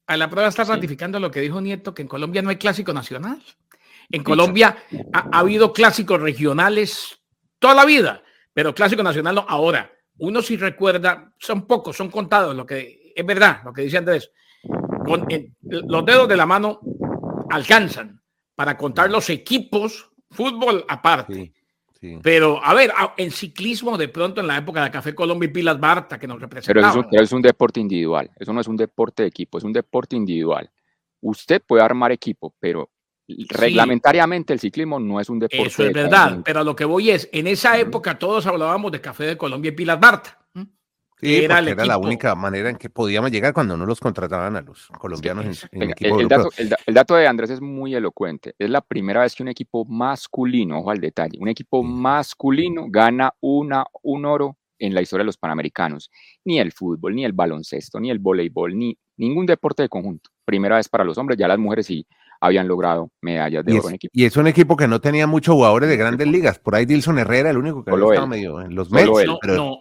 a la prueba está ratificando lo que dijo Nieto, que en Colombia no hay clásico nacional. En Colombia ha, habido clásicos regionales toda la vida, pero clásico nacional no. Ahora, uno si recuerda, son pocos, son contados, lo que es verdad, lo que dice Andrés. Con los dedos de la mano alcanzan para contar los equipos, fútbol aparte. Pero, a ver, en ciclismo, de pronto en la época de Café Colombia y Pilas Barta, que nos representaban. Pero eso, es un deporte individual, eso no es un deporte de equipo, es un deporte individual. Usted puede armar equipo, pero reglamentariamente el ciclismo no es un deporte. Eso es verdad, pero lo que voy es, en esa época todos hablábamos de Café de Colombia y Pilas Barta. Sí, era, era la única manera en que podíamos llegar cuando no los contrataban a los colombianos en, el, equipo el, dato, el, dato, de Andrés es muy elocuente. Es la primera vez que un equipo masculino, ojo al detalle, un equipo masculino gana una, un oro en la historia de los Panamericanos. Ni el fútbol, ni el baloncesto, ni el voleibol, ni ningún deporte de conjunto. Primera vez para los hombres, ya las mujeres sí habían logrado medallas de oro en equipo. Y es un equipo que no tenía muchos jugadores de grandes ligas. Por ahí Dilson Herrera, el único que estaba medio en los Mets. No,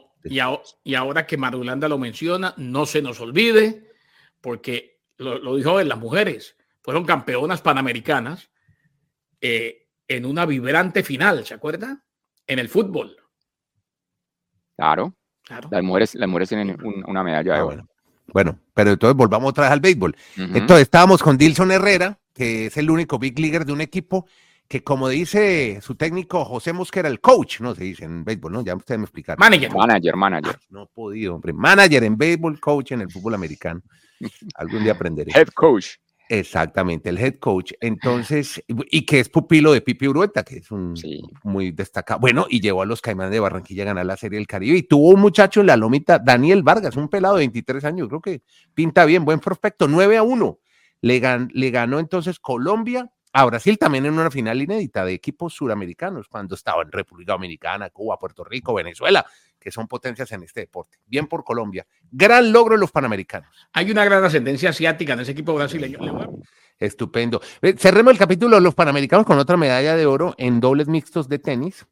Y, ahora que Marulanda lo menciona, no se nos olvide, porque lo, dijo en las mujeres, fueron campeonas panamericanas eh, en una vibrante final, ¿se acuerda? En el fútbol. Claro. Las, mujeres, las mujeres tienen una medalla de ah, oro. Bueno. pero entonces volvamos otra vez al béisbol. Entonces estábamos con Dilson Herrera, que es el único big leaguer de un equipo que, como dice su técnico José Mosquera, el coach, no se dice en béisbol, ¿no? Ya ustedes me explicaron. Manager. Manager, manager. Ah, no he podido, hombre. Manager en béisbol, coach en el fútbol americano. Algún día aprenderé. Head coach. Exactamente, el head coach. Entonces, y que es pupilo de Pipi Urueta, que es un muy destacado. Bueno, y llevó a los Caimanes de Barranquilla a ganar la Serie del Caribe. Y tuvo un muchacho en la lomita, Daniel Vargas, un pelado de 23 años, creo que pinta bien, buen prospecto, 9 a 1. Le, le ganó entonces Colombia a Brasil también en una final inédita de equipos suramericanos, cuando estaban República Dominicana, Cuba, Puerto Rico, Venezuela, que son potencias en este deporte. Bien por Colombia. Gran logro de los panamericanos. Hay una gran ascendencia asiática en ese equipo brasileño. Estupendo. Cerremos el capítulo de los panamericanos con otra medalla de oro en dobles mixtos de tenis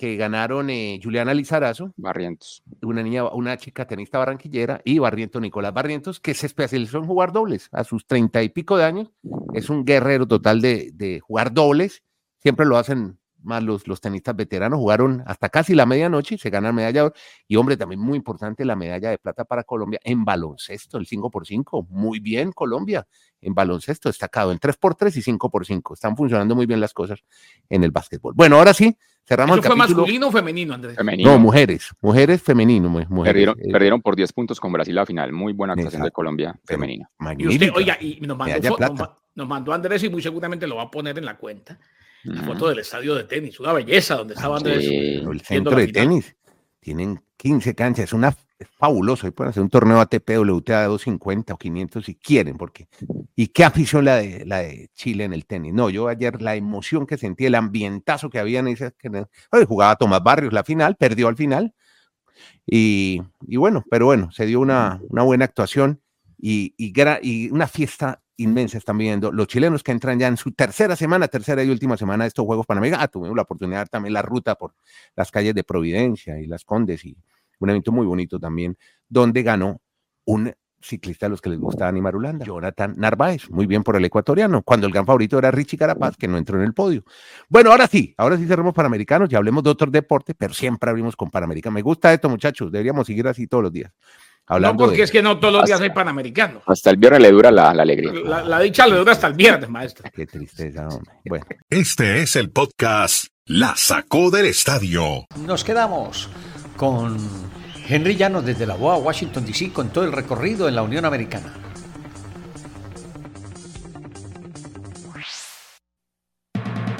que ganaron eh, Juliana Lizarazo. Barrientos. Una niña, una chica tenista barranquillera y Barrientos, Nicolás Barrientos, que se especializó en jugar dobles a sus treinta y pico de años. Es un guerrero total de, de jugar dobles. Siempre lo hacen más los, los tenistas veteranos, jugaron hasta casi la medianoche y se ganan medalla. Y hombre, también muy importante la medalla de plata para Colombia en baloncesto, el 5x5. Muy bien, Colombia, en baloncesto, destacado en 3x3 y 5x5. Están funcionando muy bien las cosas en el básquetbol. Bueno, ahora sí, cerramos ¿Eso fue masculino o femenino, Andrés? No, mujeres, mujeres femenino. perdieron, eh, perdieron, por 10 puntos con Brasil a la final. Muy buena actuación de Colombia femenina. Y usted, oiga, y nos mandó, nos mandó Andrés y muy seguramente lo va a poner en la cuenta la foto del estadio de tenis, una belleza donde estaban Andrés. el centro de tenis. Tienen 15 canchas, es una es fabuloso. Y pueden hacer un torneo ATP WTA de 250 o 500 si quieren, porque. Y qué afición la de, la de Chile en el tenis. No, yo ayer la emoción que sentí, el ambientazo que había en ese. Jugaba Tomás Barrios la final, perdió al final. Y, y bueno, pero bueno, se dio una, una buena actuación y, y, una fiesta inmensa están viviendo los chilenos que entran ya en su tercera semana, tercera y última semana de estos Juegos Panamericanos. Ah, tuvimos la oportunidad también la ruta por las calles de Providencia y Las Condes y un evento muy bonito también, donde ganó un ciclista a los que les gusta animar Marulanda, Jonathan Narváez, muy bien por el ecuatoriano, cuando el gran favorito era Richie Carapaz, que no entró en el podio. Bueno, ahora sí, ahora sí cerramos Panamericanos y hablemos de otro deporte, pero siempre abrimos con Panamericanos. Me gusta esto, muchachos, deberíamos seguir así todos los días. Hablando no, porque de- es que no todos los días hay panamericanos. Hasta el viernes le dura la, la alegría. La, la dicha le dura hasta el viernes, maestro. Qué tristeza, hombre. Bueno. Este es el podcast La Sacó del Estadio. Nos quedamos con Henry Llanos desde la BOA, Washington, D.C., con todo el recorrido en la Unión Americana.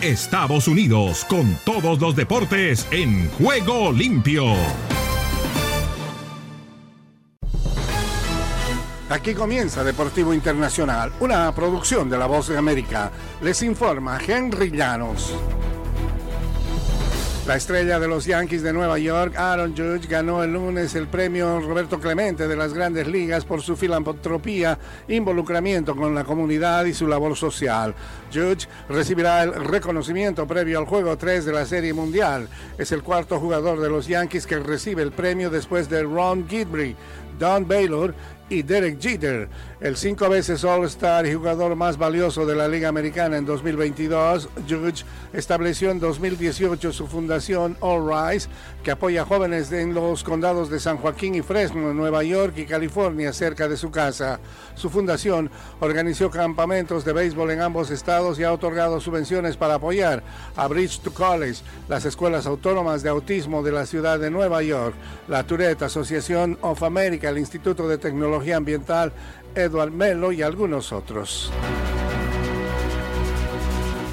Estados Unidos con todos los deportes en juego limpio. Aquí comienza Deportivo Internacional, una producción de La Voz de América. Les informa Henry Llanos. La estrella de los Yankees de Nueva York, Aaron Judge, ganó el lunes el premio Roberto Clemente de las grandes ligas por su filantropía, involucramiento con la comunidad y su labor social. Judge recibirá el reconocimiento previo al juego 3 de la Serie Mundial. Es el cuarto jugador de los Yankees que recibe el premio después de Ron Gidry, Don Baylor y Derek Jeter, el cinco veces All-Star y jugador más valioso de la Liga Americana en 2022. Judge estableció en 2018 su fundación All Rise, que apoya a jóvenes en los condados de San Joaquín y Fresno, Nueva York y California, cerca de su casa. Su fundación organizó campamentos de béisbol en ambos estados y ha otorgado subvenciones para apoyar a Bridge to College, las escuelas autónomas de autismo de la ciudad de Nueva York, la Tourette Association of America, el Instituto de Tecnología Ambiental Edward Melo y algunos otros.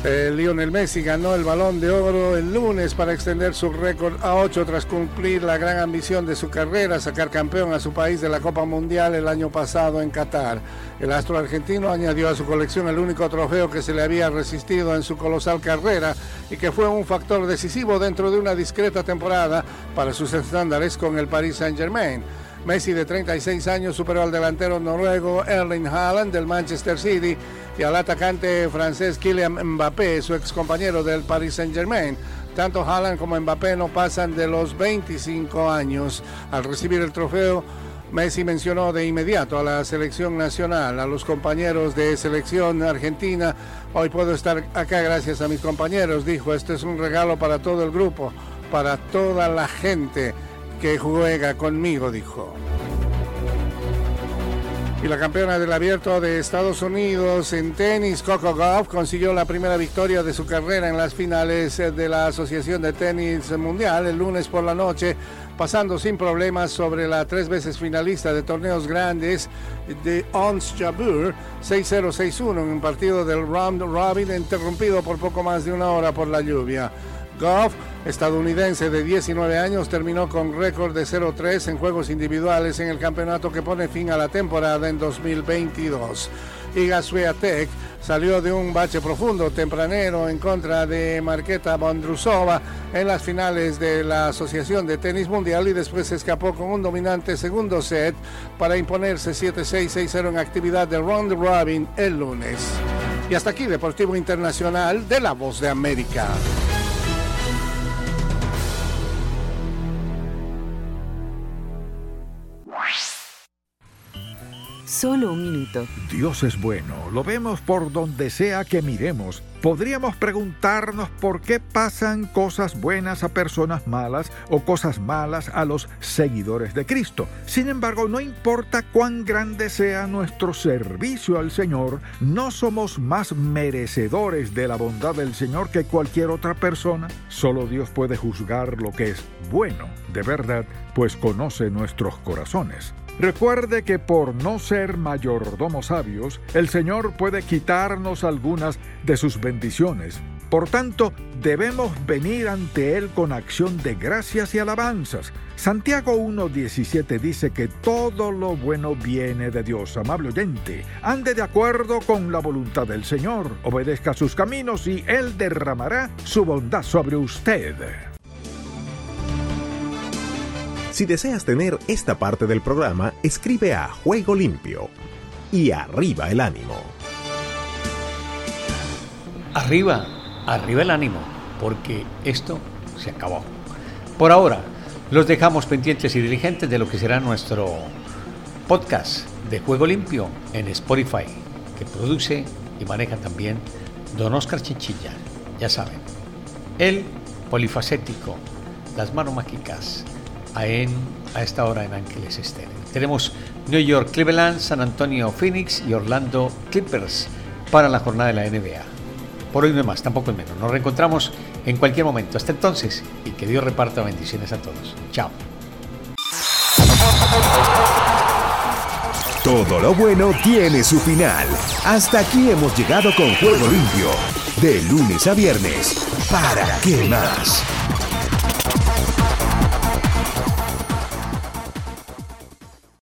Eh, Lionel Messi ganó el balón de oro el lunes para extender su récord a 8 tras cumplir la gran ambición de su carrera, sacar campeón a su país de la Copa Mundial el año pasado en Qatar. El astro argentino añadió a su colección el único trofeo que se le había resistido en su colosal carrera y que fue un factor decisivo dentro de una discreta temporada para sus estándares con el Paris Saint-Germain. Messi de 36 años superó al delantero noruego Erling Haaland del Manchester City y al atacante francés Kylian Mbappé, su ex compañero del Paris Saint-Germain. Tanto Haaland como Mbappé no pasan de los 25 años. Al recibir el trofeo, Messi mencionó de inmediato a la selección nacional, a los compañeros de selección argentina. Hoy puedo estar acá gracias a mis compañeros, dijo. Este es un regalo para todo el grupo, para toda la gente que juega conmigo, dijo. Y la campeona del abierto de Estados Unidos en tenis, Coco Gauff, consiguió la primera victoria de su carrera en las finales de la Asociación de Tenis Mundial el lunes por la noche, pasando sin problemas sobre la tres veces finalista de torneos grandes de Ons Jabeur 6-0-6-1 en un partido del round robin interrumpido por poco más de una hora por la lluvia. Goff, estadounidense de 19 años, terminó con récord de 0-3 en juegos individuales en el campeonato que pone fin a la temporada en 2022. Iga Swiatek salió de un bache profundo tempranero en contra de Marketa Bondrusova en las finales de la Asociación de Tenis Mundial y después escapó con un dominante segundo set para imponerse 7-6-6-0 en actividad de round robin el lunes. Y hasta aquí Deportivo Internacional de la Voz de América. Solo un minuto. Dios es bueno, lo vemos por donde sea que miremos. Podríamos preguntarnos por qué pasan cosas buenas a personas malas o cosas malas a los seguidores de Cristo. Sin embargo, no importa cuán grande sea nuestro servicio al Señor, no somos más merecedores de la bondad del Señor que cualquier otra persona. Solo Dios puede juzgar lo que es bueno, de verdad, pues conoce nuestros corazones. Recuerde que por no ser mayordomos sabios, el Señor puede quitarnos algunas de sus bendiciones. Por tanto, debemos venir ante Él con acción de gracias y alabanzas. Santiago 1.17 dice que todo lo bueno viene de Dios, amable oyente. Ande de acuerdo con la voluntad del Señor, obedezca sus caminos y Él derramará su bondad sobre usted. Si deseas tener esta parte del programa, escribe a Juego Limpio y arriba el ánimo. Arriba, arriba el ánimo, porque esto se acabó. Por ahora, los dejamos pendientes y diligentes de lo que será nuestro podcast de Juego Limpio en Spotify, que produce y maneja también Don Oscar Chinchilla. Ya saben, el polifacético, las manos mágicas, en, a esta hora en Ángeles Estéreo. Tenemos New York Cleveland, San Antonio Phoenix y Orlando Clippers para la jornada de la NBA. Por hoy no más, tampoco es menos. Nos reencontramos en cualquier momento. Hasta entonces y que Dios reparta bendiciones a todos. Chao. Todo lo bueno tiene su final. Hasta aquí hemos llegado con Juego Limpio. De lunes a viernes. ¿Para qué más?